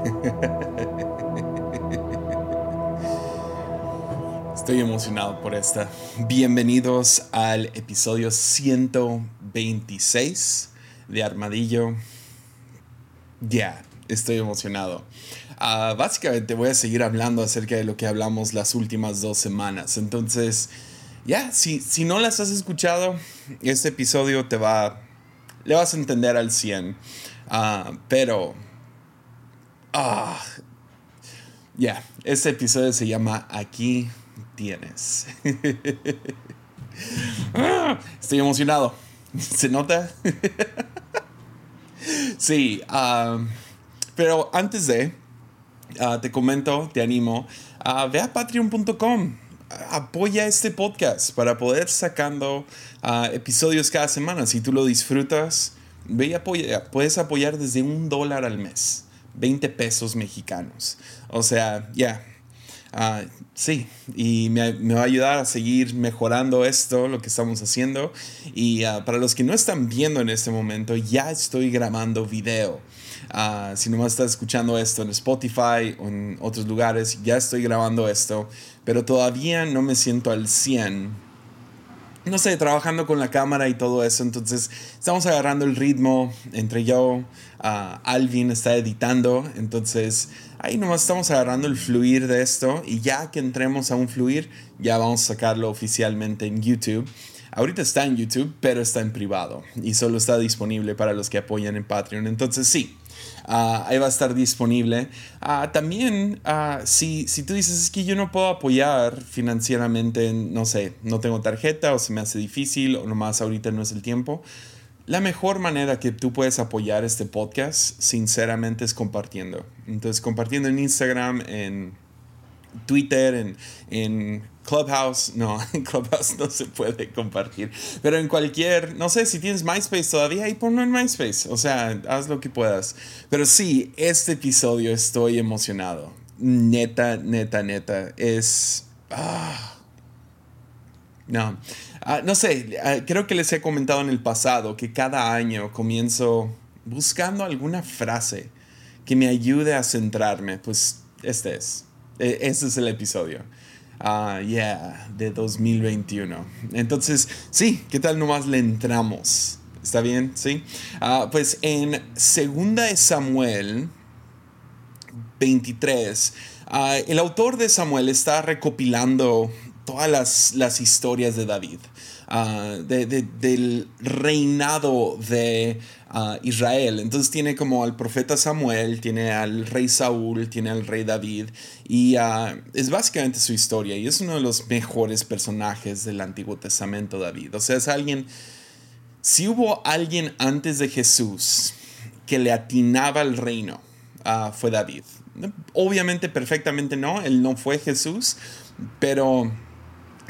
Estoy emocionado por esta. Bienvenidos al episodio 126 de Armadillo. Ya, estoy emocionado. Ah, básicamente voy a seguir hablando acerca de lo que hablamos las últimas dos semanas. Entonces, ya, si, si no las has escuchado, este episodio te va, le vas a entender al 100. Ah, pero, ah, ya, este episodio se llama Aquí tienes. Estoy emocionado. ¿Se nota? sí, pero antes de, Ah, te comento, te animo, a ve a patreon.com. Apoya este podcast para poder sacando ah, episodios cada semana. Si tú lo disfrutas, ve y. Puedes apoyar desde un dólar al mes, 20 pesos mexicanos. O sea, ya, ah, sí, y me, me, va a ayudar a seguir mejorando esto, lo que estamos haciendo. Y para los que no están viendo en este momento, ya estoy grabando video. Uh, si nomás estás escuchando esto en Spotify o en otros lugares, ya estoy grabando esto, pero todavía no me siento al 100 no sé, trabajando con la cámara y todo eso. Entonces, estamos agarrando el ritmo entre yo, uh, Alvin está editando. Entonces, ahí nomás estamos agarrando el fluir de esto. Y ya que entremos a un fluir, ya vamos a sacarlo oficialmente en YouTube. Ahorita está en YouTube, pero está en privado y solo está disponible para los que apoyan en Patreon. Entonces, sí, Ah, ahí va a estar disponible. Ah, también, uh, si, si tú dices es que yo no puedo apoyar financieramente, no sé, no tengo tarjeta o se me hace difícil o nomás ahorita no es el tiempo. La mejor manera que tú puedes apoyar este podcast, sinceramente, es compartiendo. Entonces, compartiendo en Instagram, en Twitter, en, en Clubhouse, no, en Clubhouse no se puede compartir, pero en cualquier, no sé, si tienes MySpace todavía, ahí ponlo en MySpace, o sea, haz lo que puedas. Pero sí, este episodio estoy emocionado, neta, neta, neta, es... Ah, no, ah, no sé, ah, creo que les he comentado en el pasado que cada año comienzo buscando alguna frase que me ayude a centrarme, pues este es, este es el episodio. Ah, yeah, de 2021. Entonces, sí, ¿qué tal nomás le entramos? ¿Está bien? Sí. Ah, pues en Segunda de Samuel 23, ah, el autor de Samuel está recopilando todas las, historias de David. Ah, del reinado de ah, Israel. Entonces tiene como al profeta Samuel, tiene al rey Saúl, tiene al rey David y ah, es básicamente su historia y es uno de los mejores personajes del Antiguo Testamento David. O sea, es alguien, si hubo alguien antes de Jesús que le atinaba el reino, fue David. Obviamente perfectamente no, él no fue Jesús, pero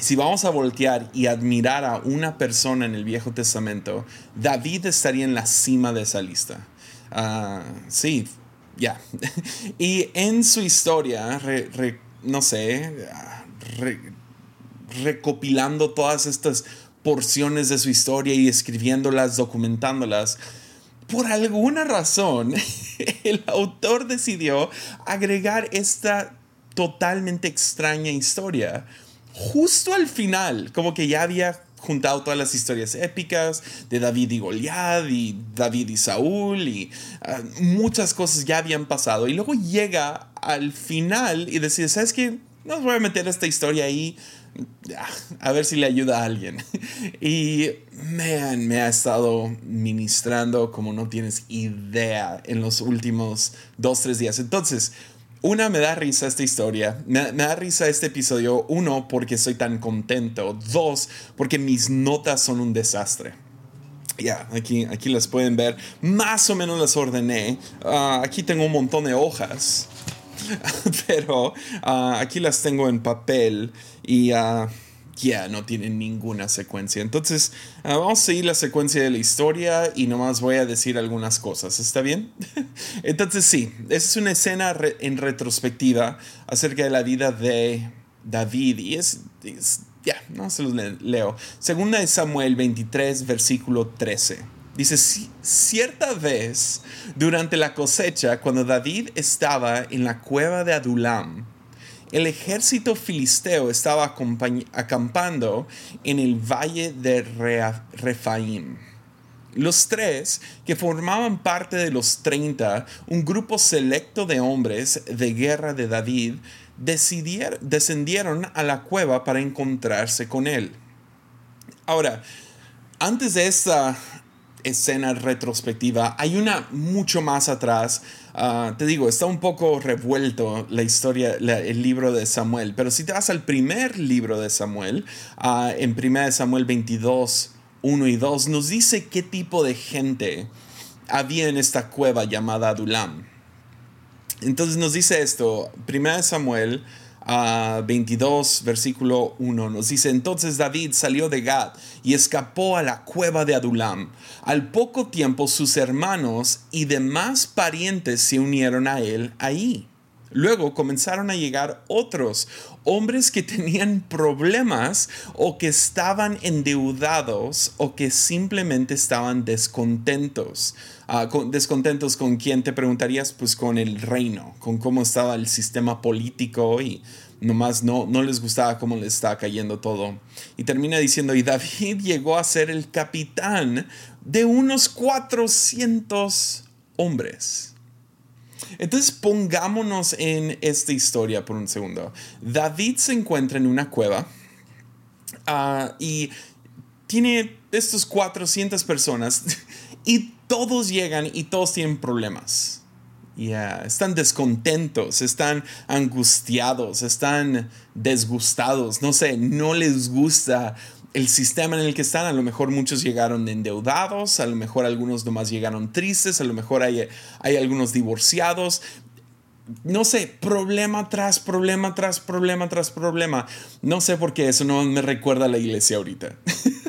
si vamos a voltear y admirar a una persona en el Viejo Testamento, David estaría en la cima de esa lista. Ah, sí, ya. y en su historia, no sé, recopilando todas estas porciones de su historia y escribiéndolas, documentándolas, por alguna razón, el autor decidió agregar esta totalmente extraña historia justo al final, como que ya había juntado todas las historias épicas de David y Goliat y David y Saúl y ah, muchas cosas ya habían pasado y luego llega al final y decide, ¿sabes qué? No voy a meter esta historia ahí ah, a ver si le ayuda a alguien. y man, me ha estado ministrando como no tienes idea en los últimos dos, tres días. Entonces, una, me da risa esta historia, me, da risa este episodio, uno, porque estoy tan contento, dos, porque mis notas son un desastre. Ya, aquí, aquí las pueden ver, más o menos las ordené, ah, aquí tengo un montón de hojas, pero ah, aquí las tengo en papel y... Uh, ya no tiene ninguna secuencia. Entonces, ah, vamos a seguir la secuencia de la historia y nomás voy a decir algunas cosas. ¿Está bien? Entonces, sí, es una escena en retrospectiva acerca de la vida de David y es, ya, no se los leo. Segunda de Samuel 23, versículo 13. Dice, cierta vez durante la cosecha, cuando David estaba en la cueva de Adulam, el ejército filisteo estaba acampando en el valle de Refaim. Los tres, que formaban parte de los 30, un grupo selecto de hombres de guerra de David, descendieron a la cueva para encontrarse con él. Ahora, antes de esta escena retrospectiva, hay una mucho más atrás. Ah, te digo, está un poco revuelto la historia, el libro de Samuel, pero si te vas al primer libro de Samuel, uh, en 1 Samuel 22, 1 y 2, nos dice qué tipo de gente había en esta cueva llamada Adulam. Entonces nos dice esto, 1 Samuel 22, versículo 1, nos dice, entonces David salió de Gad y escapó a la cueva de Adulam. Al poco tiempo sus hermanos y demás parientes se unieron a él ahí. Luego comenzaron a llegar otros hombres que tenían problemas o que estaban endeudados o que simplemente estaban descontentos. Ah, descontentos con quién te preguntarías, pues con el reino, con cómo estaba el sistema político y nomás no, no les gustaba cómo les estaba cayendo todo. Y termina diciendo, y David llegó a ser el capitán de unos 400 hombres. Entonces pongámonos en esta historia por un segundo. David se encuentra en una cueva ah, y tiene estos 400 personas y todos llegan y todos tienen problemas. ya están descontentos, están angustiados, están desgustados, no sé, no les gusta el sistema en el que están. A lo mejor muchos llegaron endeudados, a lo mejor algunos nomás llegaron tristes, a lo mejor hay, hay algunos divorciados. No sé, problema tras problema tras problema tras problema. No sé por qué eso no me recuerda a la iglesia ahorita.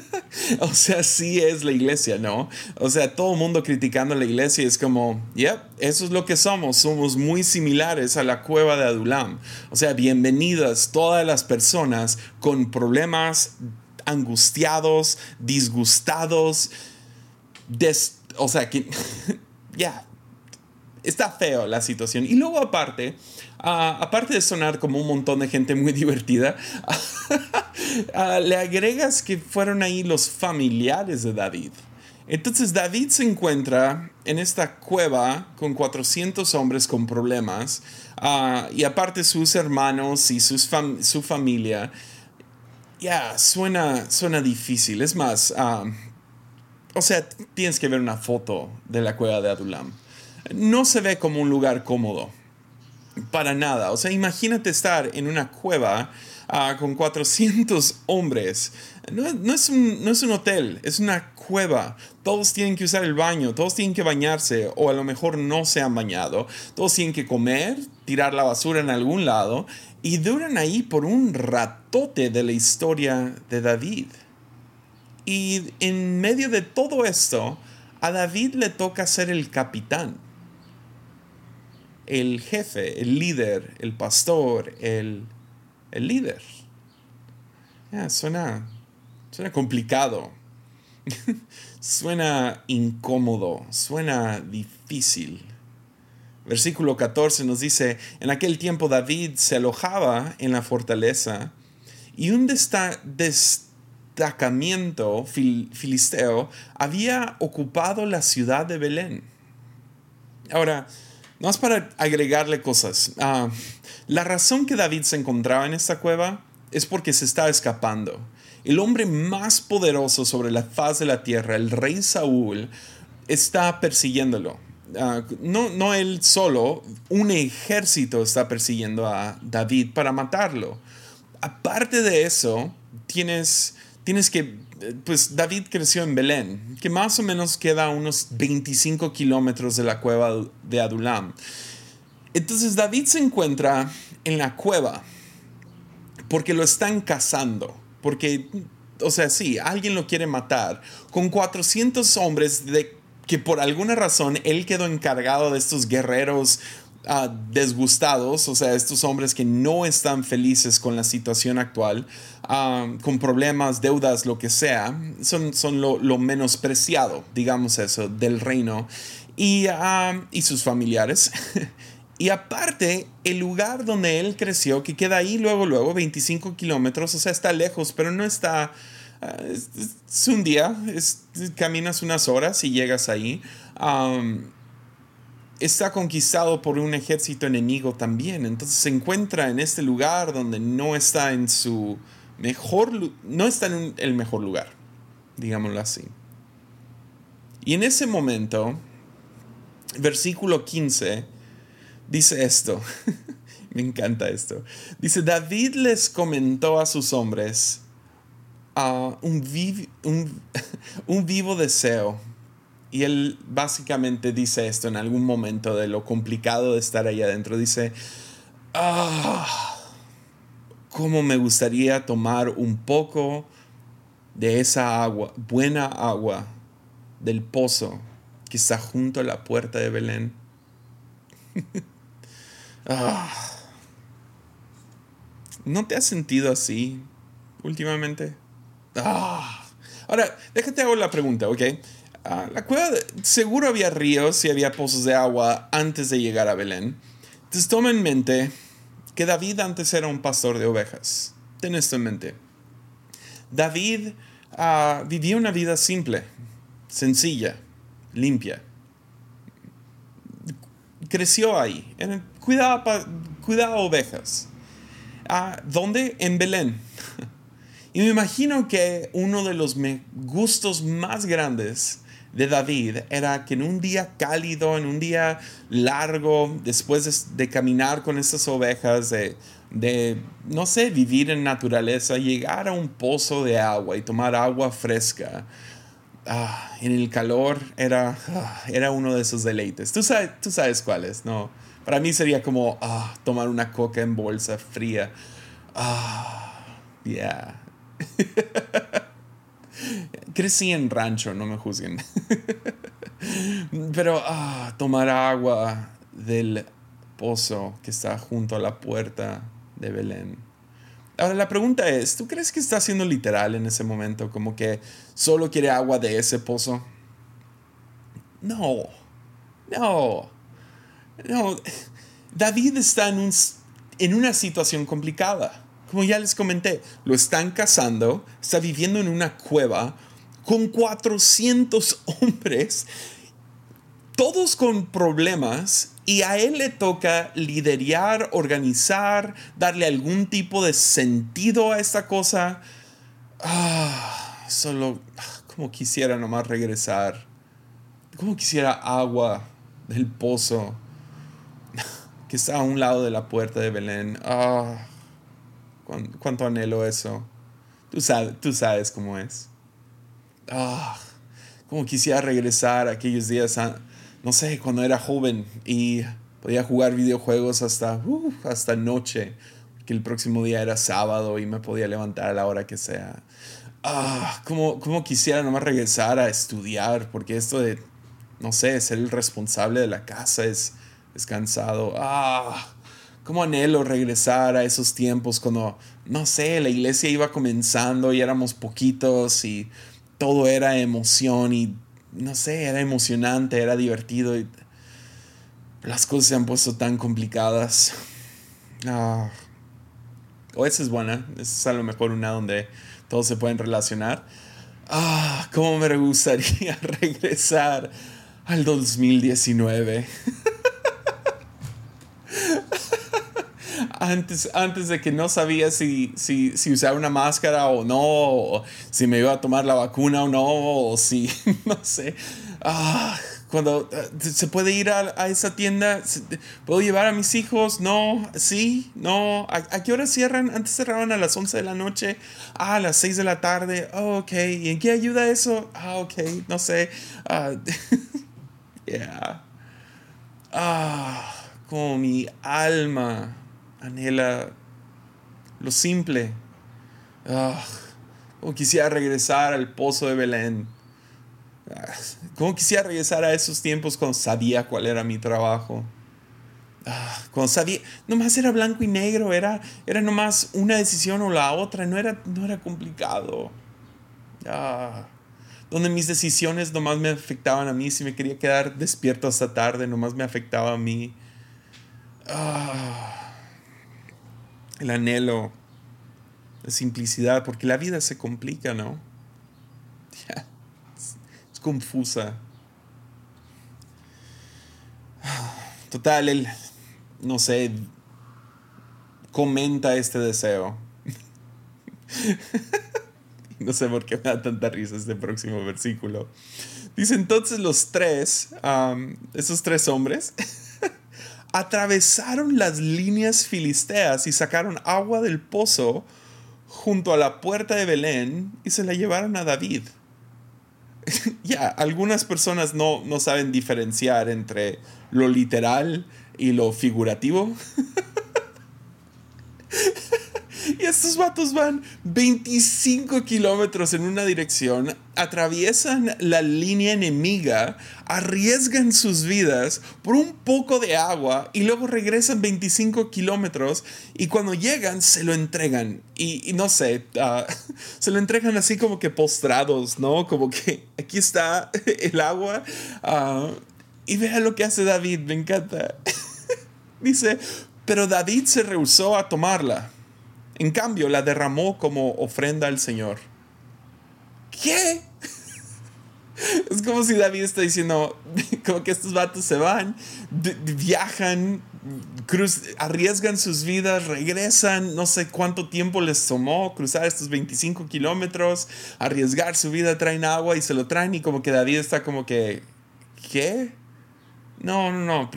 o sea, sí es la iglesia, ¿no? O sea, todo el mundo criticando a la iglesia es como, yep, eso es lo que somos. Somos muy similares a la cueva de Adulam. O sea, bienvenidas todas las personas con problemas angustiados, disgustados, o sea, que ya, está feo la situación. Y luego aparte, ah, aparte de sonar como un montón de gente muy divertida, ah, le agregas que fueron ahí los familiares de David. Entonces David se encuentra en esta cueva con 400 hombres con problemas ah, y aparte sus hermanos y su familia ya, suena, suena difícil. Es más, o sea, tienes que ver una foto de la cueva de Adulam. No se ve como un lugar cómodo. Para nada. O sea, imagínate estar en una cueva ah, con 400 hombres. No, es un, no es un hotel, es una cueva. Todos tienen que usar el baño, todos tienen que bañarse o a lo mejor no se han bañado. Todos tienen que comer, tirar la basura en algún lado y duran ahí por un ratote de la historia de David. Y en medio de todo esto, a David le toca ser el capitán, el jefe, el líder, el pastor, el, el líder. suena, suena complicado, suena incómodo, suena difícil. Versículo 14 nos dice, en aquel tiempo David se alojaba en la fortaleza y un destacamiento filisteo había ocupado la ciudad de Belén. Ahora, no es para agregarle cosas. Ah, la razón que David se encontraba en esta cueva es porque se estaba escapando. El hombre más poderoso sobre la faz de la tierra, el rey Saúl, está persiguiéndolo Ah, no, no él solo, un ejército está persiguiendo a David para matarlo. Aparte de eso, tienes, tienes que, pues David creció en Belén, que más o menos queda a unos 25 kilómetros de la cueva de Adulam. Entonces David se encuentra en la cueva porque lo están cazando, porque, o sea, sí, alguien lo quiere matar, con 400 hombres de que por alguna razón él quedó encargado de estos guerreros ah, desgustados, o sea, estos hombres que no están felices con la situación actual, ah, con problemas, deudas, lo que sea, son, son lo, lo menospreciado, digamos eso, del reino y, ah, y sus familiares. Y aparte, el lugar donde él creció, que queda ahí luego, luego, 25 kilómetros, o sea, está lejos, pero no está... es, un día, caminas unas horas y llegas ahí está conquistado por un ejército enemigo también. Entonces se encuentra en este lugar donde no está en su mejor, no está en el mejor lugar, digámoslo así. Y en ese momento, versículo 15, dice esto. Me encanta esto. Dice, David les comentó a sus hombres a un, un vivo deseo y él básicamente dice esto en algún momento de lo complicado de estar ahí adentro. Dice, ah, cómo me gustaría tomar un poco de esa agua, buena agua del pozo que está junto a la puerta de Belén. Ah. ¿No te has sentido así últimamente? Ah. Ahora, déjate hago la pregunta, ¿ok? Ah, la cueva, seguro había ríos y había pozos de agua antes de llegar a Belén. Entonces toma en mente que David antes era un pastor de ovejas. Ten esto en mente. David uh, vivía una vida simple, sencilla, limpia. Creció ahí, cuidaba, cuidaba ovejas. Uh, ¿Dónde? En Belén. y me imagino que uno de los gustos más grandes de David era que en un día cálido, en un día largo, después de, caminar con estas ovejas, de, no sé, vivir en naturaleza, llegar a un pozo de agua y tomar agua fresca. Ah, en el calor era, ah, era uno de esos deleites. Tú sabes, tú sabes cuáles, ¿no? Para mí sería como ah, tomar una coca en bolsa fría. Ah, yeah. Crecí en rancho, no me juzguen. Pero ah, tomar agua del pozo que está junto a la puerta de Belén. Ahora la pregunta es, ¿tú crees que está siendo literal en ese momento? Como que solo quiere agua de ese pozo. No, no, no. David está en, un, en una situación complicada. Como ya les comenté, lo están cazando, está viviendo en una cueva con 400 hombres, todos con problemas, y a él le toca liderar, organizar, darle algún tipo de sentido a esta cosa. Ah, solo, como quisiera nomás regresar. Como quisiera agua del pozo que está a un lado de la puerta de Belén. Ah, cuánto anhelo eso. Tú sabes, tú sabes cómo es. Ah, como quisiera regresar a aquellos días, no sé, cuando era joven y podía jugar videojuegos hasta, uh, hasta noche, que el próximo día era sábado y me podía levantar a la hora que sea. Ah, como, como quisiera nomás regresar a estudiar, porque esto de, no sé, ser el responsable de la casa es, es cansado. Ah, como anhelo regresar a esos tiempos cuando, no sé, la iglesia iba comenzando y éramos poquitos y todo era emoción y no sé, era emocionante, era divertido y las cosas se han puesto tan complicadas. Ah. O esa es buena, esa es a lo mejor una donde todos se pueden relacionar. Ah, cómo me gustaría regresar al 2019. antes, antes de que no sabía si, si, si usar una máscara o no, si me iba a tomar la vacuna o no, o si, no sé. Ah, cuando eh, se puede ir a, a, esa tienda, ¿puedo llevar a mis hijos? No, sí, no. ¿A, qué hora cierran? Antes cerraban a las 11 de la noche, ah, a las 6 de la tarde. Oh, ok, ¿y en qué ayuda eso? Ah, ok, no sé. Uh, yeah. Ah, como mi alma anhela lo simple. Ah, como quisiera regresar al pozo de Belén. Ah, como quisiera regresar a esos tiempos cuando sabía cuál era mi trabajo. Ah, cuando sabía, nomás era blanco y negro, era, era nomás una decisión o la otra, no era, no era complicado. Ah, donde mis decisiones nomás me afectaban a mí, si me quería quedar despierto hasta tarde, nomás me afectaba a mí. Ah, el anhelo, la simplicidad, porque la vida se complica, ¿no? es confusa. Total, el, no sé, comenta este deseo. no sé por qué me da tanta risa este próximo versículo. Dice entonces los tres, esos tres hombres, atravesaron las líneas filisteas y sacaron agua del pozo junto a la puerta de Belén y se la llevaron a David. ya, algunas personas no, no saben diferenciar entre lo literal y lo figurativo. y estos vatos van 25 kilómetros en una dirección, atraviesan la línea enemiga, arriesgan sus vidas por un poco de agua y luego regresan 25 kilómetros y cuando llegan se lo entregan. Y, no sé, ah, se lo entregan así como que postrados, ¿no? Como que aquí está el agua. Uh, y vea lo que hace David, me encanta. Dice, pero David se rehusó a tomarla. En cambio, la derramó como ofrenda al Señor. ¿Qué? Es como si David está diciendo, como que estos vatos se van, viajan, cruz, arriesgan sus vidas, regresan, no sé cuánto tiempo les tomó cruzar estos 25 kilómetros, arriesgar su vida, traen agua y se lo traen y como que David está como que, ¿qué? No, no, no.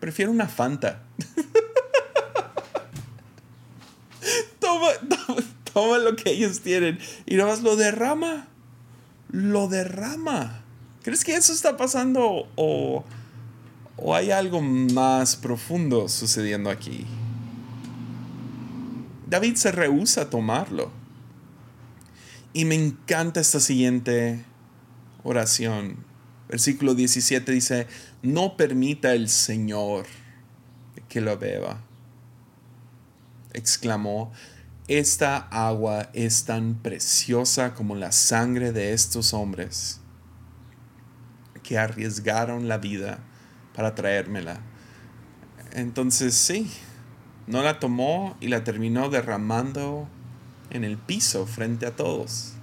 prefiero una Fanta. toma, toma, lo que ellos tienen y nomás lo derrama. Lo derrama. ¿Crees que eso está pasando o, o hay algo más profundo sucediendo aquí? David se rehúsa a tomarlo. Y me encanta esta siguiente oración. Versículo 17 dice, no permita el Señor que lo beba. Exclamó, esta agua es tan preciosa como la sangre de estos hombres que arriesgaron la vida para traérmela. Entonces sí, no la tomó y la terminó derramando en el piso frente a todos.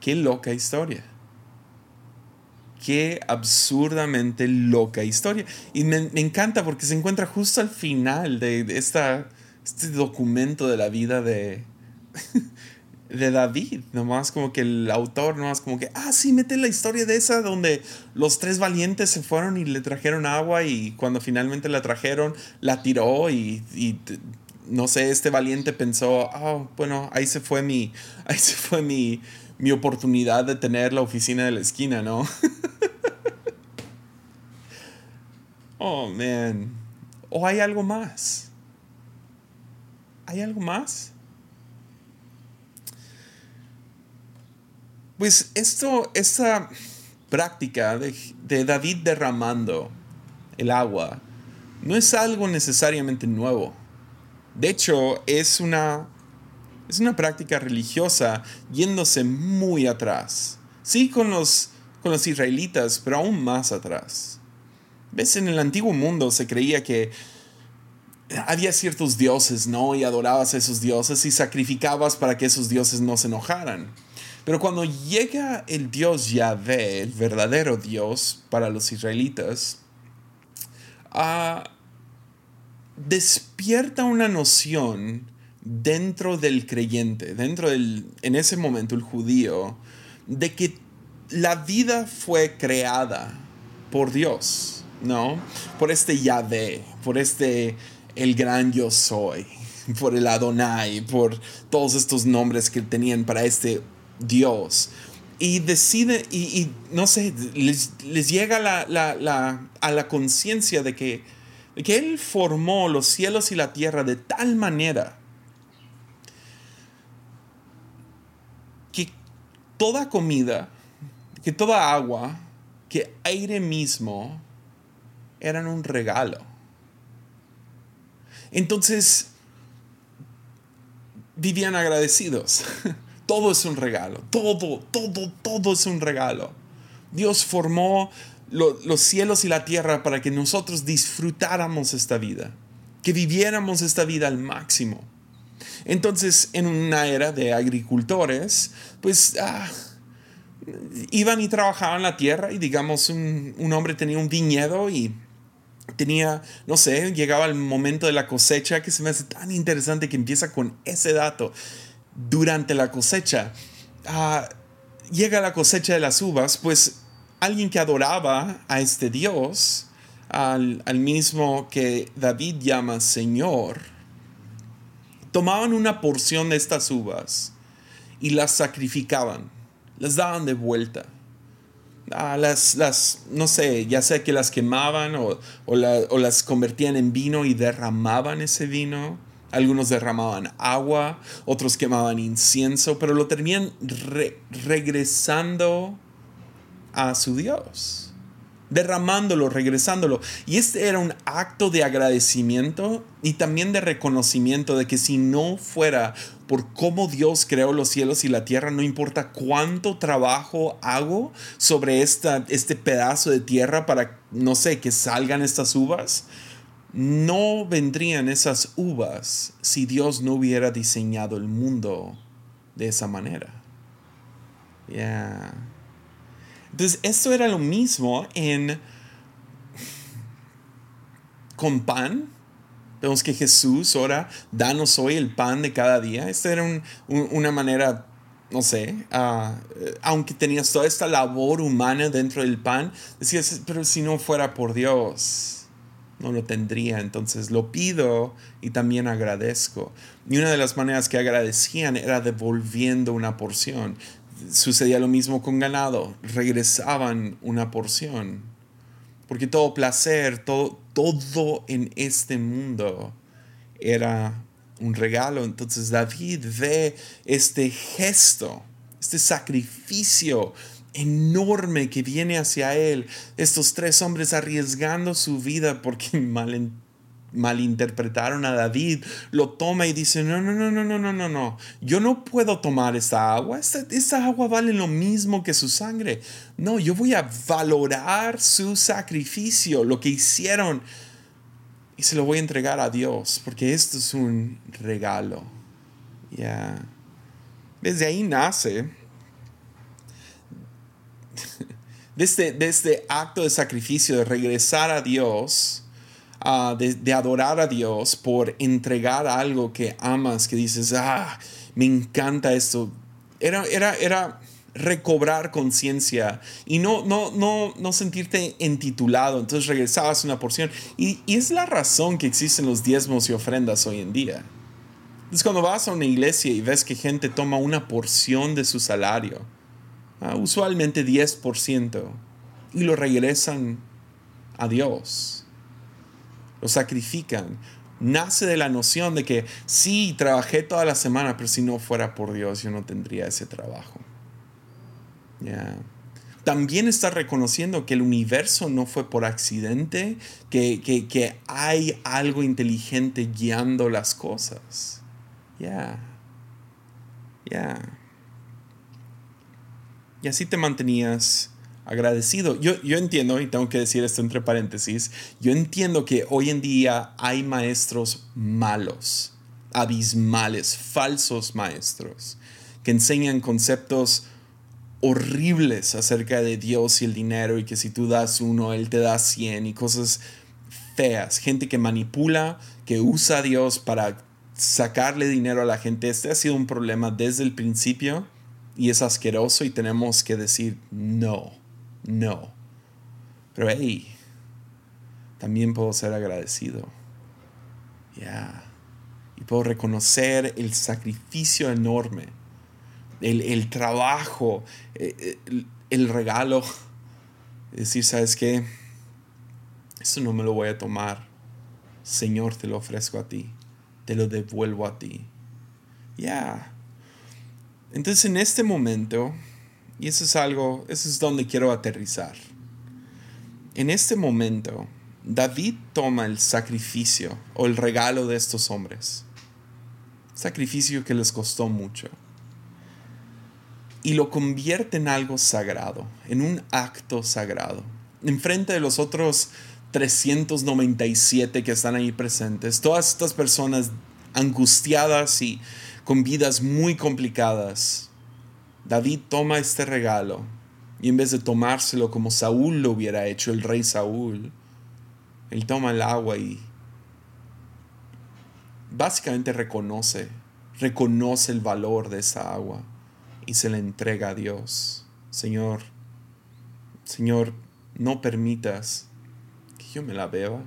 Qué loca historia. Qué absurdamente loca historia. Y me, encanta porque se encuentra justo al final de, esta, este documento de la vida de, de David. Nomás como que el autor, nomás como que, ah, sí, mete la historia de esa donde los tres valientes se fueron y le trajeron agua y cuando finalmente la trajeron, la tiró y, y no sé, este valiente pensó, oh, bueno, ahí se fue mi, ahí se fue mi, mi oportunidad de tener la oficina de la esquina, ¿no? oh, man. ¿O hay algo más? ¿Hay algo más? Pues esto, esta práctica de, David derramando el agua no es algo necesariamente nuevo. De hecho, es una es una práctica religiosa yéndose muy atrás. Sí, con los, con los israelitas, pero aún más atrás. ¿Ves? En el antiguo mundo se creía que había ciertos dioses, ¿no? Y adorabas a esos dioses y sacrificabas para que esos dioses no se enojaran. Pero cuando llega el Dios Yahvé, el verdadero Dios para los israelitas, ah, despierta una noción dentro del creyente, dentro del, en ese momento el judío, de que la vida fue creada por Dios, ¿no? Por este Yahvé, por este el gran yo soy, por el Adonai, por todos estos nombres que tenían para este Dios. Y decide, y, no sé, les, llega la, la, a la conciencia de que, de que Él formó los cielos y la tierra de tal manera toda comida, que toda agua, que aire mismo eran un regalo. Entonces, vivían agradecidos. Todo es un regalo. Todo, todo, todo es un regalo. Dios formó los cielos y la tierra para que nosotros disfrutáramos esta vida, que viviéramos esta vida al máximo. Entonces, en una era de agricultores, pues ah, iban y trabajaban la tierra y digamos un, un hombre tenía un viñedo y tenía, no sé, llegaba el momento de la cosecha que se me hace tan interesante que empieza con ese dato. Durante la cosecha, ah, llega la cosecha de las uvas, pues alguien que adoraba a este Dios, al, al mismo que David llama Señor, tomaban una porción de estas uvas y las sacrificaban, las daban de vuelta las, las, no sé, ya sea que las quemaban o, o, las convertían en vino y derramaban ese vino. Algunos derramaban agua, otros quemaban incienso, pero lo terminan regresando a su Dios derramándolo, regresándolo. Y este era un acto de agradecimiento y también de reconocimiento de que si no fuera por cómo Dios creó los cielos y la tierra, no importa cuánto trabajo hago sobre esta, este pedazo de tierra para, no sé, que salgan estas uvas, no vendrían esas uvas si Dios no hubiera diseñado el mundo de esa manera. Yeah. Entonces, esto era lo mismo en con pan. Vemos que Jesús ora, danos hoy el pan de cada día. Esta era una manera, no sé, ah, aunque tenías toda esta labor humana dentro del pan, decías, pero si no fuera por Dios, no lo tendría. Entonces lo pido y también agradezco. Y una de las maneras que agradecían era devolviendo una porción sucedía lo mismo con ganado, regresaban una porción. Porque todo placer, todo, todo en este mundo era un regalo. Entonces David ve este gesto, este sacrificio enorme que viene hacia él, estos tres hombres arriesgando su vida porque malinterpretaron a David, lo toma y dice, no, no, no, no, no, no, no, no, yo no puedo tomar esta agua, esta, agua vale lo mismo que su sangre. No, yo voy a valorar su sacrificio, lo que hicieron, y se lo voy a entregar a Dios, porque esto es un regalo. Ya. Desde ahí nace, desde, de este acto de sacrificio, de regresar a Dios, Ah, de, adorar a Dios por entregar algo que amas, que dices, ah, me encanta esto. Era, era, era recobrar conciencia y no, no, no, no sentirte entitulado. Entonces regresabas una porción. Y, es la razón que existen los diezmos y ofrendas hoy en día. Es cuando vas a una iglesia y ves que gente toma una porción de su salario, ah, usualmente 10%, y lo regresan a Dios lo sacrifican. Nace de la noción de que sí, trabajé toda la semana, pero si no fuera por Dios, yo no tendría ese trabajo. También está reconociendo que el universo no fue por accidente, que, que, hay algo inteligente guiando las cosas. Ya. Ya. Y así te mantenías agradecido. Yo, yo entiendo, y tengo que decir esto entre paréntesis, yo entiendo que hoy en día hay maestros malos, abismales, falsos maestros, que enseñan conceptos horribles acerca de Dios y el dinero y que si tú das uno, Él te da cien y cosas feas. Gente que manipula, que usa a Dios para sacarle dinero a la gente. Este ha sido un problema desde el principio y es asqueroso y tenemos que decir no. No. Pero hey, también puedo ser agradecido. Ya. Y puedo reconocer el sacrificio enorme, el, trabajo, eh, el, el, regalo. Decir, ¿sabes qué? Eso no me lo voy a tomar. Señor, te lo ofrezco a ti. Te lo devuelvo a ti. Ya. Entonces en este momento y eso es algo, eso es donde quiero aterrizar. En este momento, David toma el sacrificio o el regalo de estos hombres, sacrificio que les costó mucho, y lo convierte en algo sagrado, en un acto sagrado. En frente de los otros 397 que están ahí presentes, todas estas personas angustiadas y con vidas muy complicadas, David toma este regalo y en vez de tomárselo como Saúl lo hubiera hecho, el rey Saúl, él toma el agua y básicamente reconoce, reconoce el valor de esa agua y se la entrega a Dios. Señor, Señor, no permitas que yo me la beba.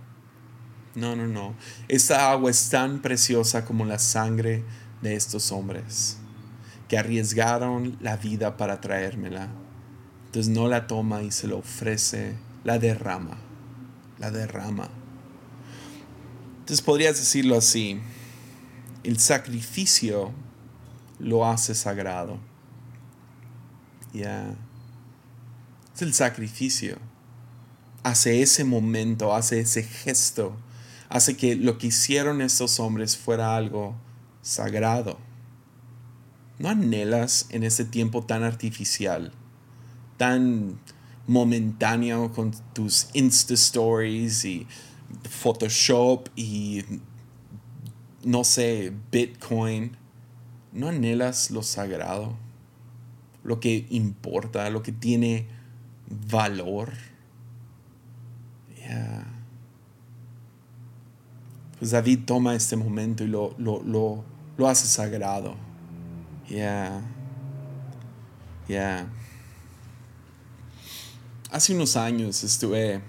No, no, no. Esta agua es tan preciosa como la sangre de estos hombres que arriesgaron la vida para traérmela. Entonces no la toma y se la ofrece, la derrama la derrama. Entonces podrías decirlo así, el sacrificio lo hace sagrado. Ya. Es el sacrificio. Hace ese momento, hace ese gesto, hace que lo que hicieron estos hombres fuera algo sagrado. ¿No anhelas en ese tiempo tan artificial, tan momentáneo con tus Insta Stories y Photoshop y no sé, Bitcoin. ¿No anhelas lo sagrado? Lo que importa, lo que tiene valor. Pues David toma este momento y lo, lo, lo, hace sagrado. Yeah. Yeah hace unos años estuve,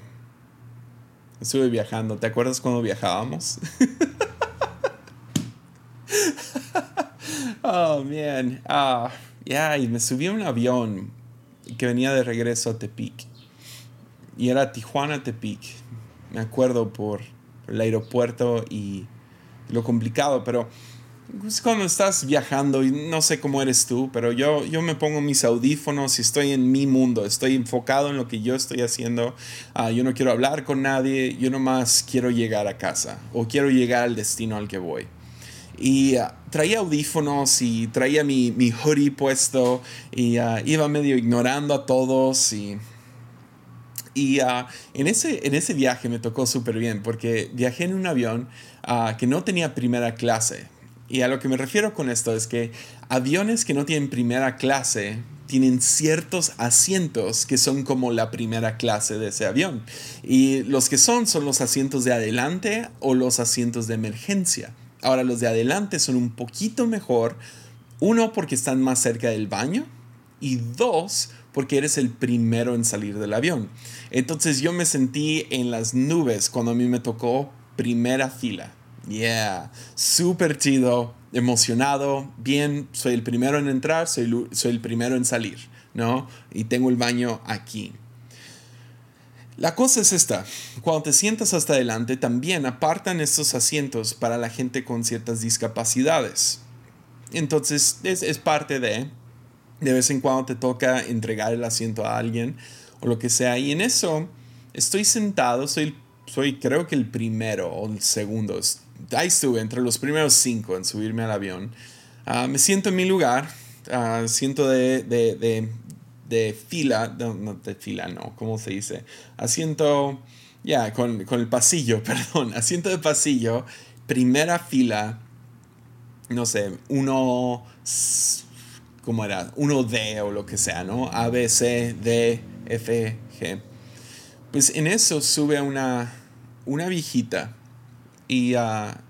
estuve viajando. ¿Te acuerdas cuando viajábamos? oh, man. Ah, ya, y me subí a un avión que venía de regreso a Tepic. Y era Tijuana-Tepic. Me acuerdo por el aeropuerto y lo complicado, pero pues, cuando estás viajando y no sé cómo eres tú, pero yo, yo me pongo mis audífonos y estoy en mi mundo, estoy enfocado en lo que yo estoy haciendo. Ah, yo no quiero hablar con nadie, yo nomás quiero llegar a casa o quiero llegar al destino al que voy. Y ah, traía audífonos y traía mi, mi hoodie puesto y ah, iba medio ignorando a todos y y en, ese, en ese viaje me tocó súper bien porque viajé en un avión que no tenía primera clase. Y a lo que me refiero con esto es que aviones que no tienen primera clase tienen ciertos asientos que son como la primera clase de ese avión. Y los que son son los asientos de adelante o los asientos de emergencia. Ahora los de adelante son un poquito mejor. Uno porque están más cerca del baño y dos porque eres el primero en salir del avión. Entonces yo me sentí en las nubes cuando a mí me tocó primera fila. Yeah, súper chido, emocionado, bien, soy el primero en entrar, soy, soy el primero en salir, ¿no? Y tengo el baño aquí. La cosa es esta, cuando te sientas hasta adelante también apartan estos asientos para la gente con ciertas discapacidades. Entonces es, es parte de, de vez en cuando te toca entregar el asiento a alguien o lo que sea. Y en eso estoy sentado, soy, soy creo que el primero o el segundo, ahí estuve entre los primeros cinco en subirme al avión. Ah, me siento en mi lugar, uh, siento de, de, de, fila, no, de fila, no, ¿cómo se dice? Asiento, ya, con, con, el pasillo, perdón, asiento de pasillo, primera fila, no sé, uno, ¿cómo era? Uno D o lo que sea, ¿no? A, B, C, D, F, G. Pues en eso sube una, una viejita y ah,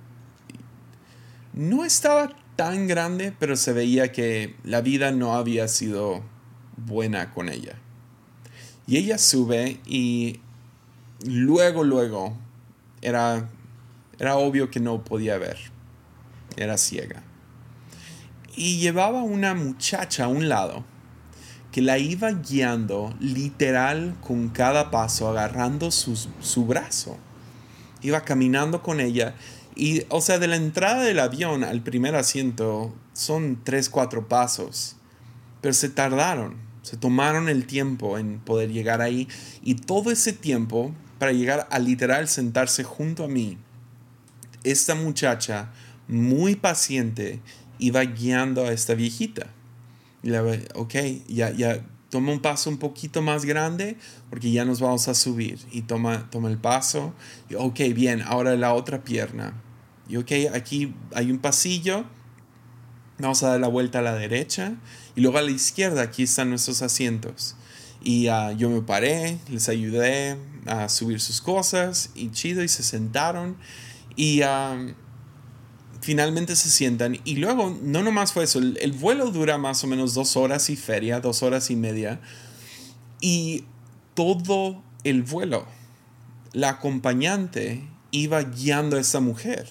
no estaba tan grande, pero se veía que la vida no había sido buena con ella. Y ella sube y luego, luego, era, era obvio que no podía ver. Era ciega. Y llevaba una muchacha a un lado que la iba guiando literal con cada paso, agarrando su brazo iba caminando con ella. Y, o sea, de la entrada del avión al primer asiento son tres, cuatro pasos. Pero se tardaron, se tomaron el tiempo en poder llegar ahí. Y todo ese tiempo para llegar a literal sentarse junto a mí, esta muchacha muy paciente iba guiando a esta viejita. Y le ok, ya, ya toma un paso un poquito más grande porque ya nos vamos a subir. Y toma, toma el paso. Y, ok, bien, ahora la otra pierna. Y ok, aquí hay un pasillo. Vamos a dar la vuelta a la derecha. Y luego a la izquierda, aquí están nuestros asientos. Y ah, yo me paré, les ayudé a subir sus cosas y chido, y se sentaron. Y ah, finalmente se sientan y luego no nomás fue eso, el, vuelo dura más o menos dos horas y feria, dos horas y media y todo el vuelo, la acompañante iba guiando a esa mujer.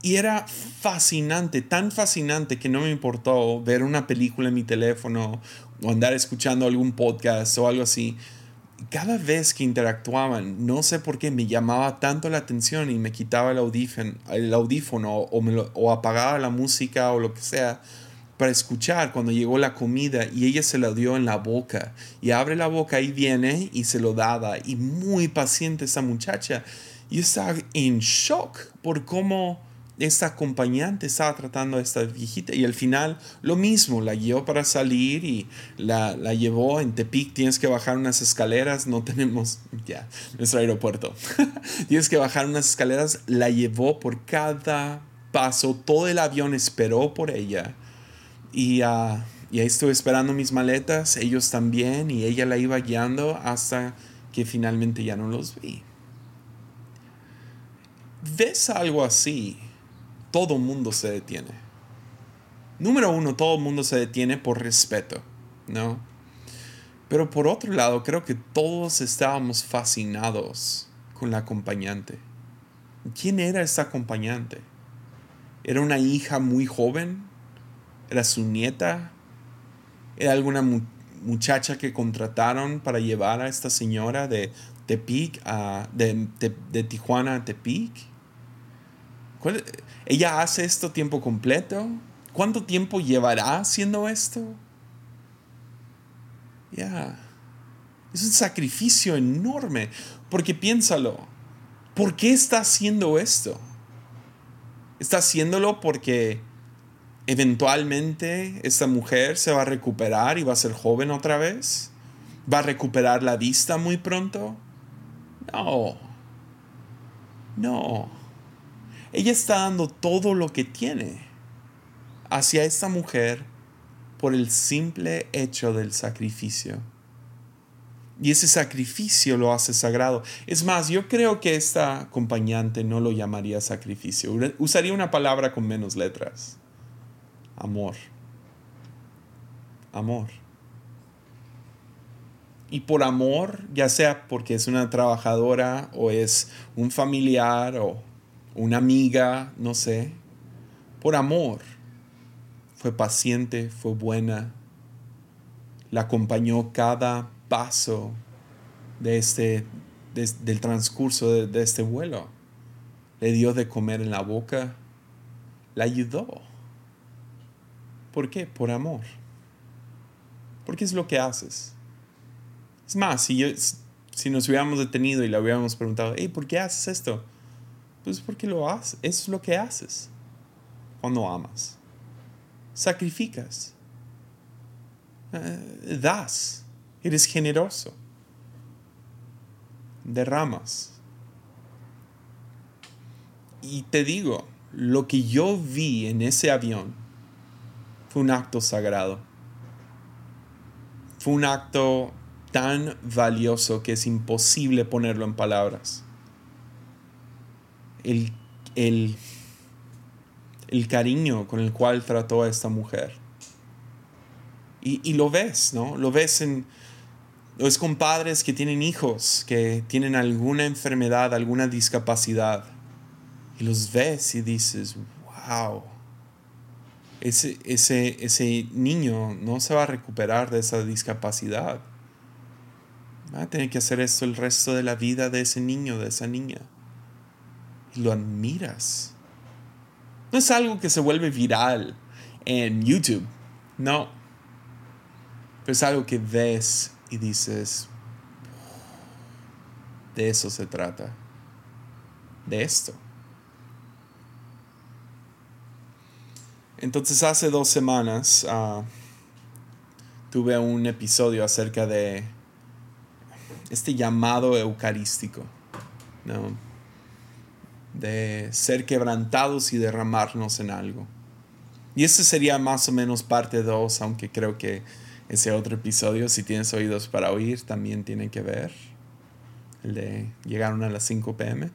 Y era fascinante, tan fascinante que no me importó ver una película en mi teléfono o andar escuchando algún podcast o algo así cada vez que interactuaban, no sé por qué me llamaba tanto la atención y me quitaba el audífono, el audífono o, apagaba la música o lo que sea para escuchar cuando llegó la comida y ella se la dio en la boca y abre la boca y viene y se lo daba y muy paciente esa muchacha. Y estaba en shock por cómo esta acompañante estaba tratando a esta viejita y al final lo mismo, la llevó para salir y la, la llevó en Tepic, tienes que bajar unas escaleras, no tenemos ya nuestro aeropuerto, tienes que bajar unas escaleras, la llevó por cada paso, todo el avión esperó por ella y, uh, y ahí estuve esperando mis maletas, ellos también y ella la iba guiando hasta que finalmente ya no los vi. ¿Ves algo así? Todo el mundo se detiene. Número uno, todo el mundo se detiene por respeto, ¿no? Pero por otro lado, creo que todos estábamos fascinados con la acompañante. ¿Quién era esa acompañante? ¿Era una hija muy joven? ¿Era su nieta? ¿Era alguna muchacha que contrataron para llevar a esta señora de Tepic a, de, de Tijuana a Tepic? ¿Ella hace esto tiempo completo? ¿Cuánto tiempo llevará haciendo esto? Ya. Es un sacrificio enorme. Porque piénsalo. ¿Por qué está haciendo esto? ¿Está haciéndolo porque eventualmente esta mujer se va a recuperar y va a ser joven otra vez? ¿Va a recuperar la vista muy pronto? No. No. Ella está dando todo lo que tiene hacia esta mujer por el simple hecho del sacrificio. Y ese sacrificio lo hace sagrado. Es más, yo creo que esta acompañante no lo llamaría sacrificio. Usaría una palabra con menos letras. Amor. Amor. Y por amor, ya sea porque es una trabajadora o es un familiar o una amiga, no sé, por amor. Fue paciente, fue buena, la acompañó cada paso de este, del transcurso de, este vuelo. Le dio de comer en la boca, la ayudó. ¿Por qué? Por amor. Porque es lo que haces. Es más, si, yo, si nos hubiéramos detenido y le hubiéramos preguntado, hey, ¿por qué haces esto? Pues porque lo haces. Eso es lo que haces cuando amas. Sacrificas. Eh, das. Eres generoso. Derramas. Y te digo, lo que yo vi en ese avión fue un acto sagrado. Fue un acto tan valioso que es imposible ponerlo en palabras el, el, cariño con el cual trató a esta mujer. Y, lo ves, ¿no? Lo ves en... Es con padres que tienen hijos, que tienen alguna enfermedad, alguna discapacidad. Y los ves y dices, wow, ese, ese, ese niño no se va a recuperar de esa discapacidad. Va a tener que hacer esto el resto de la vida de ese niño, de esa niña y lo admiras. No es algo que se vuelve viral en YouTube, no. Pero es algo que ves y dices, De eso se trata. De esto. Entonces hace dos semanas ah, tuve un episodio acerca de este llamado eucarístico, de ser quebrantados y derramarnos en algo. Y ese sería más o menos parte dos, aunque creo que ese otro episodio, si tienes oídos para oír, también tiene que ver. El de llegaron a las 5 pm.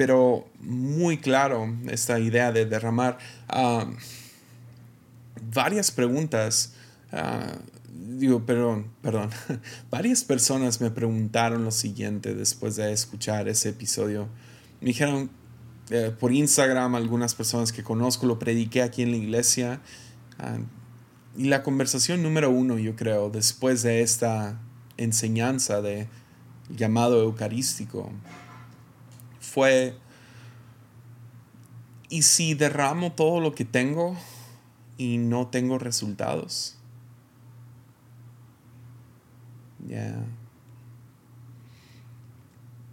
pero muy claro esta idea de derramar. Ah, varias preguntas, ah, digo, perdón, perdón, varias personas me preguntaron lo siguiente después de escuchar ese episodio. Me dijeron eh, por Instagram, algunas personas que conozco, lo prediqué aquí en la iglesia. Ah, y la conversación número uno, yo creo, después de esta enseñanza de llamado eucarístico, fue, ¿y si derramo todo lo que tengo y no tengo resultados? Ya.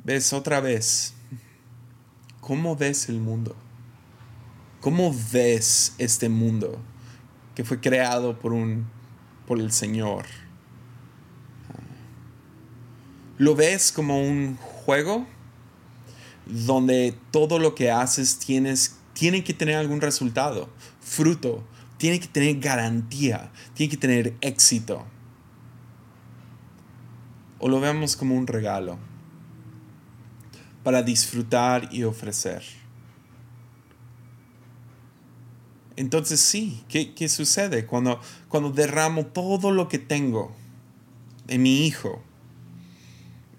¿Ves otra vez? ¿Cómo ves el mundo? ¿Cómo ves este mundo que fue creado por un por el Señor? ¿Lo ves como un juego? donde todo lo que haces tienes, tiene que tener algún resultado, fruto, tiene que tener garantía, tiene que tener éxito. O lo vemos como un regalo para disfrutar y ofrecer. Entonces sí, ¿qué, sucede cuando, cuando derramo todo lo que tengo en mi hijo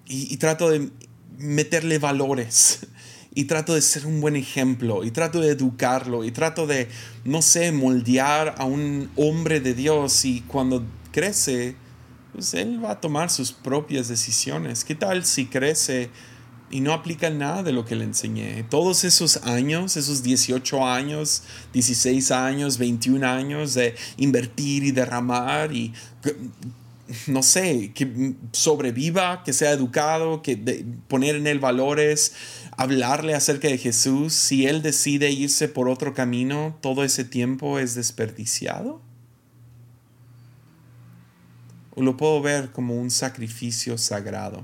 y trato de meterle valores y trato de ser un buen ejemplo y trato de educarlo y trato de, no sé, moldear a un hombre de Dios y cuando crece, pues él va a tomar sus propias decisiones. ¿Qué tal si crece y no aplica nada de lo que le enseñé? Todos esos años, esos 18 años, 16 años, 21 años de invertir y derramar y no sé, que sobreviva, que sea educado, que poner en él valores, hablarle acerca de Jesús, si él decide irse por otro camino, todo ese tiempo es desperdiciado? ¿O lo puedo ver como un sacrificio sagrado?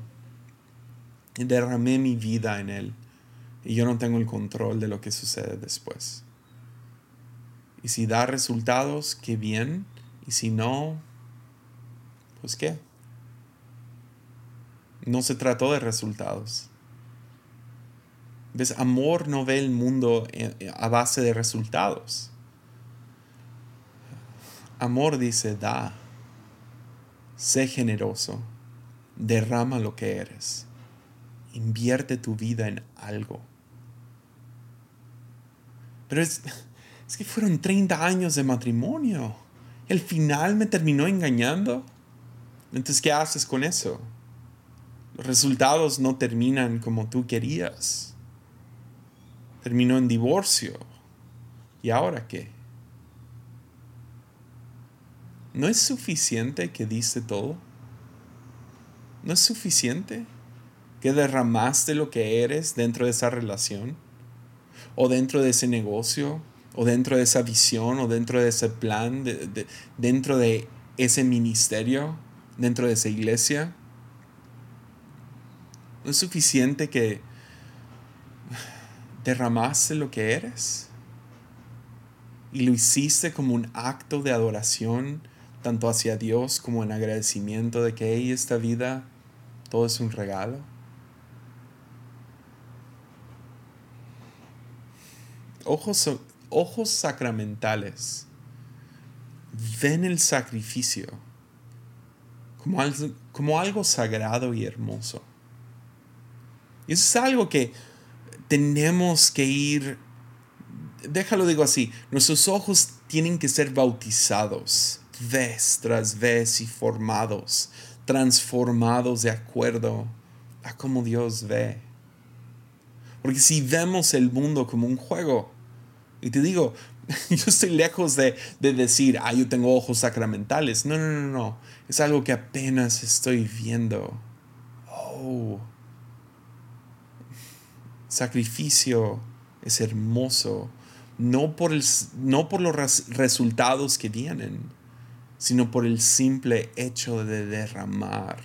Derramé mi vida en él y yo no tengo el control de lo que sucede después. Y si da resultados, qué bien. Y si no, pues qué. No se trató de resultados. ¿Ves? Amor no ve el mundo eh, a base de resultados. Amor dice, da, sé generoso, derrama lo que eres, invierte tu vida en algo. Pero es, es que fueron 30 años de matrimonio. El final me terminó engañando. Entonces, ¿qué haces con eso? Los resultados no terminan como tú querías. Terminó en divorcio. ¿Y ahora qué? ¿No es suficiente que diste todo? ¿No es suficiente que derramaste lo que eres dentro de esa relación? ¿O dentro de ese negocio? ¿O dentro de esa visión? ¿O dentro de ese plan? ¿Dentro de ese ministerio? dentro de esa iglesia. No es suficiente que derramaste lo que eres y lo hiciste como un acto de adoración tanto hacia Dios como en agradecimiento de que esta vida todo es un regalo. Ojos, ojos sacramentales ven el sacrificio como algo, sagrado y hermoso. Y eso es algo que tenemos que ir, déjalo digo así, nuestros ojos tienen que ser bautizados vez tras vez y formados, transformados de acuerdo a cómo Dios ve. Porque si vemos el mundo como un juego, y te digo, Yo estoy lejos de, de, decir, ah, yo tengo ojos sacramentales. No, no, no, no. Es algo que apenas estoy viendo. Oh. Sacrificio es hermoso. No por, el, no por los resultados que vienen, sino por el simple hecho de derramar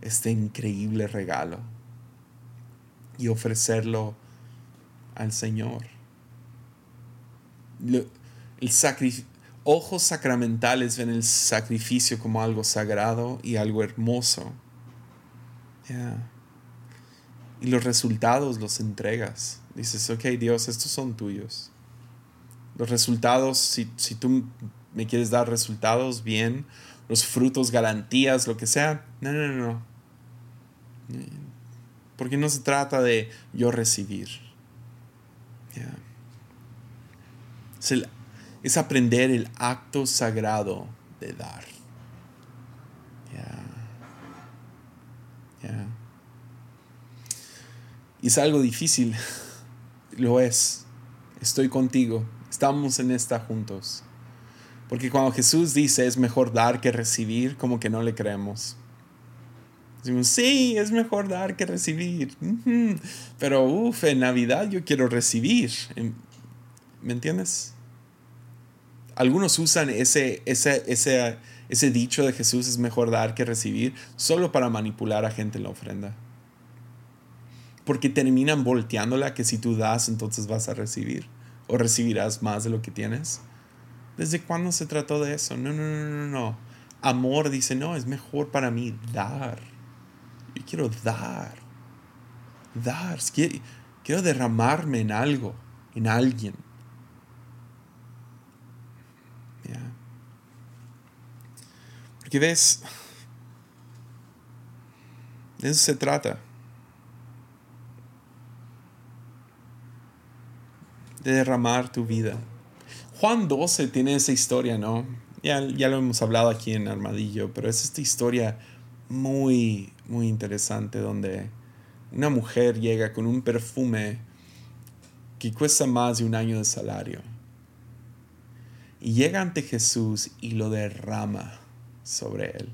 este increíble regalo y ofrecerlo al Señor. el ojos sacramentales ven el sacrificio como algo sagrado y algo hermoso. Y los resultados los entregas. Dices, ok Dios, estos son tuyos. Los resultados, si, si tú me quieres dar resultados, bien. Los frutos, garantías, lo que sea. No, no, no. Porque no se trata de yo recibir. Es, aprender el acto sagrado de dar. Y es algo difícil. Lo es. Estoy contigo. Estamos en esta juntos. Porque cuando Jesús dice es mejor dar que recibir, como que no le creemos. Decimos, sí, es mejor dar que recibir. Pero, uff, en Navidad yo quiero recibir. ¿Me entiendes? Algunos usan ese, ese, ese, ese dicho de Jesús es mejor dar que recibir solo para manipular a gente en la ofrenda. Porque terminan volteándola que si tú das, entonces vas a recibir. O recibirás más de lo que tienes. ¿Desde cuándo se trató de eso? No, no, no, no, no. Amor dice, no, es mejor para mí dar. Yo quiero dar. Dar. Quiero, derramarme en algo, en alguien. Porque ves, de eso se trata. De derramar tu vida. Juan 12 tiene esa historia, ¿no? Ya, ya lo hemos hablado aquí en Armadillo, pero es esta historia muy, muy interesante donde una mujer llega con un perfume que cuesta más de un año de salario. Y llega ante Jesús y lo derrama sobre él.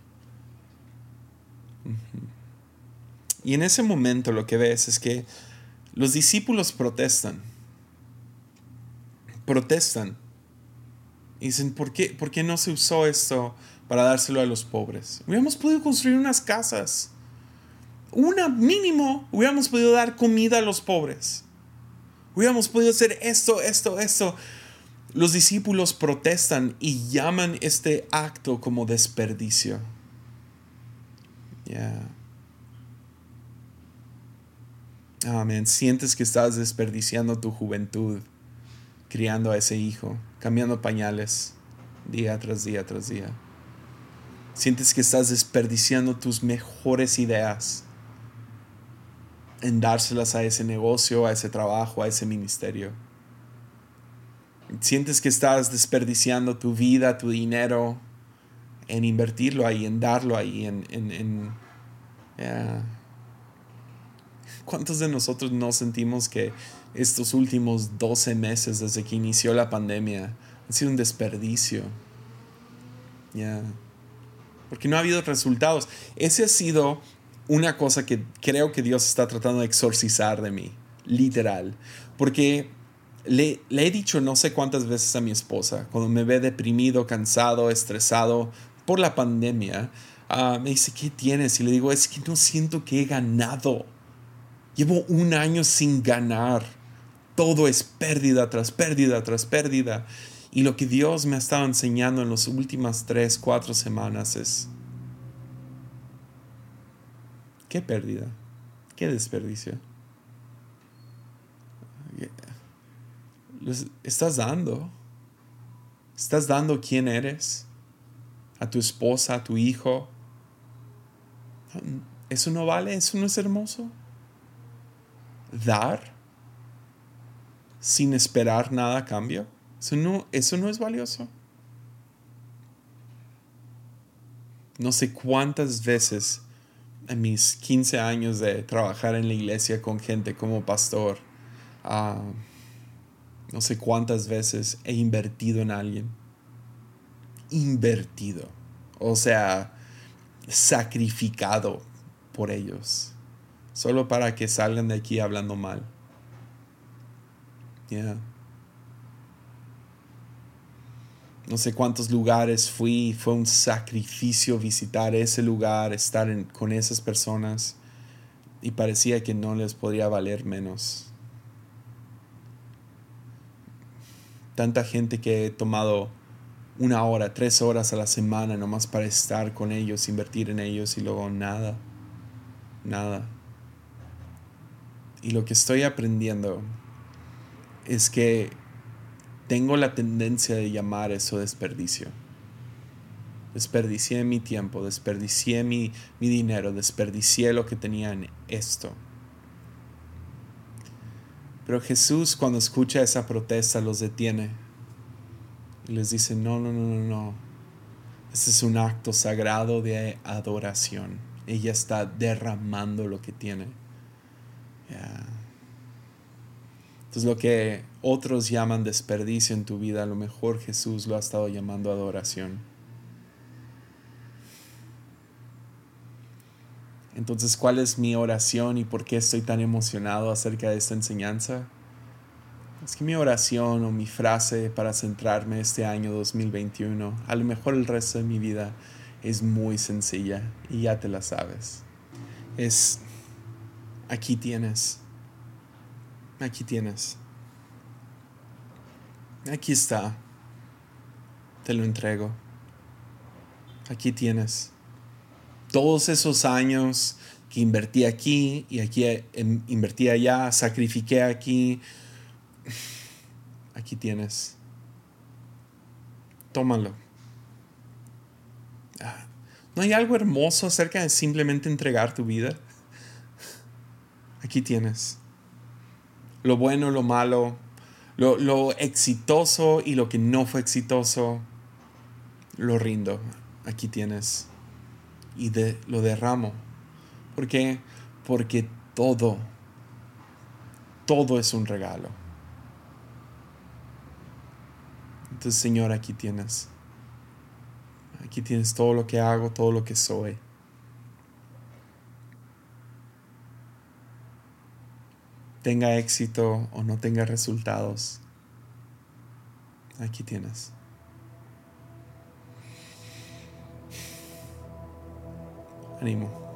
Y en ese momento lo que ves es que los discípulos protestan. Protestan y dicen, ¿por qué, ¿por qué no se usó esto para dárselo a los pobres? Hubiéramos podido construir unas casas. Una mínimo, hubiéramos podido dar comida a los pobres. Hubiéramos podido hacer esto, esto, esto. Los discípulos protestan y llaman este acto como desperdicio. Yeah. Amén. Sientes que estás desperdiciando tu juventud criando a ese hijo, cambiando pañales día tras día tras día. Sientes que estás desperdiciando tus mejores ideas en dárselas a ese negocio, a ese trabajo, a ese ministerio. Sientes que estás desperdiciando tu vida, tu dinero, en invertirlo ahí, en darlo ahí, en... en, ¿Cuántos de nosotros no sentimos que estos últimos 12 meses desde que inició la pandemia han sido un desperdicio. Ya. Porque no ha habido resultados. Ese ha sido una cosa que creo que Dios está tratando de exorcizar de mí. Literal. Porque le, he dicho no sé cuántas veces a mi esposa, cuando me ve deprimido, cansado, estresado por la pandemia, ah, me dice, ¿qué tienes? Y le digo, es que no siento que he ganado. Llevo un año sin ganar todo es pérdida tras pérdida tras pérdida. Y lo que Dios me ha estado enseñando en las últimas tres, cuatro semanas es, ¿qué pérdida? ¿Qué desperdicio? Estás dando. Estás dando quién eres a tu esposa, a tu hijo. ¿Eso no vale? ¿Eso no es hermoso? Dar sin esperar nada a cambio? ¿Eso no, eso no es valioso? No sé cuántas veces en mis 15 años de trabajar en la iglesia con gente como pastor, ah, No sé cuántas veces he invertido en alguien. Invertido. O sea, sacrificado por ellos. Solo para que salgan de aquí hablando mal. Yeah. No sé cuántos lugares fui, fue un sacrificio visitar ese lugar, estar con esas personas y parecía que no les podría valer menos. Tanta gente que he tomado una hora, tres horas a la semana nomás para estar con ellos, invertir en ellos y luego nada, nada. Y lo que estoy aprendiendo es que tengo la tendencia de llamar eso desperdicio. Desperdicié mi tiempo, desperdicié mi, mi dinero, desperdicié lo que tenía en esto. Pero Jesús cuando escucha esa protesta los detiene y les dice, no, no, no, no, no. Este es un acto sagrado de adoración. Ella está derramando lo que tiene. Entonces lo que otros llaman desperdicio en tu vida, a lo mejor Jesús lo ha estado llamando adoración. Entonces, ¿cuál es mi oración y por qué estoy tan emocionado acerca de esta enseñanza? Es que mi oración o mi frase para centrarme este año 2021, a lo mejor el resto de mi vida, es muy sencilla y ya te la sabes. Es, aquí tienes Aquí tienes. Aquí está. Te lo entrego. Aquí tienes. Todos esos años que invertí aquí y aquí em, invertí allá, sacrifiqué aquí. Aquí tienes. Tómalo. Ah, ¿No hay algo hermoso acerca de simplemente entregar tu vida? Aquí tienes lo bueno, lo malo, lo, exitoso y lo que no fue exitoso, lo rindo. Aquí tienes. Y de, lo derramo. ¿Por qué? Porque todo, todo es un regalo. Entonces, Señor, aquí tienes. Aquí tienes todo lo que hago, todo lo que soy. Tenga éxito o no tenga resultados, aquí tienes. Ánimo.